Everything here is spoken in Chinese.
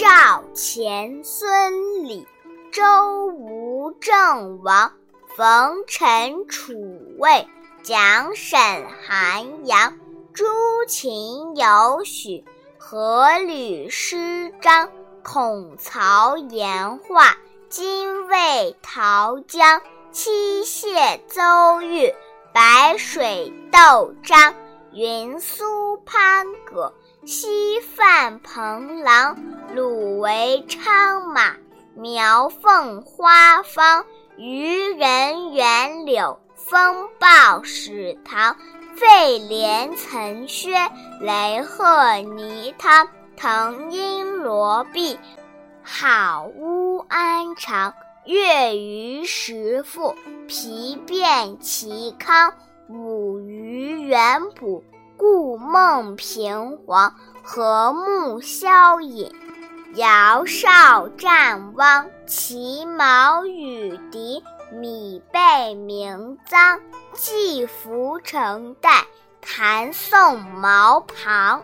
赵钱孙李周吴郑王冯陈楚卫蒋沈韩杨朱秦尤许何吕师张孔曹颜华精卫陶姜七谢邹豫白水窦张云苏潘葛。西范彭郎，鲁为昌马，苗凤花方，渔人袁柳，风暴史唐，费连岑薛，雷鹤泥汤，腾阴罗璧，好乌安常，月余食富，皮变其康，五鱼元补。故梦平黄，和睦萧隐。尧少战汪，其矛与敌，米被名臧，季服成代，弹宋毛旁。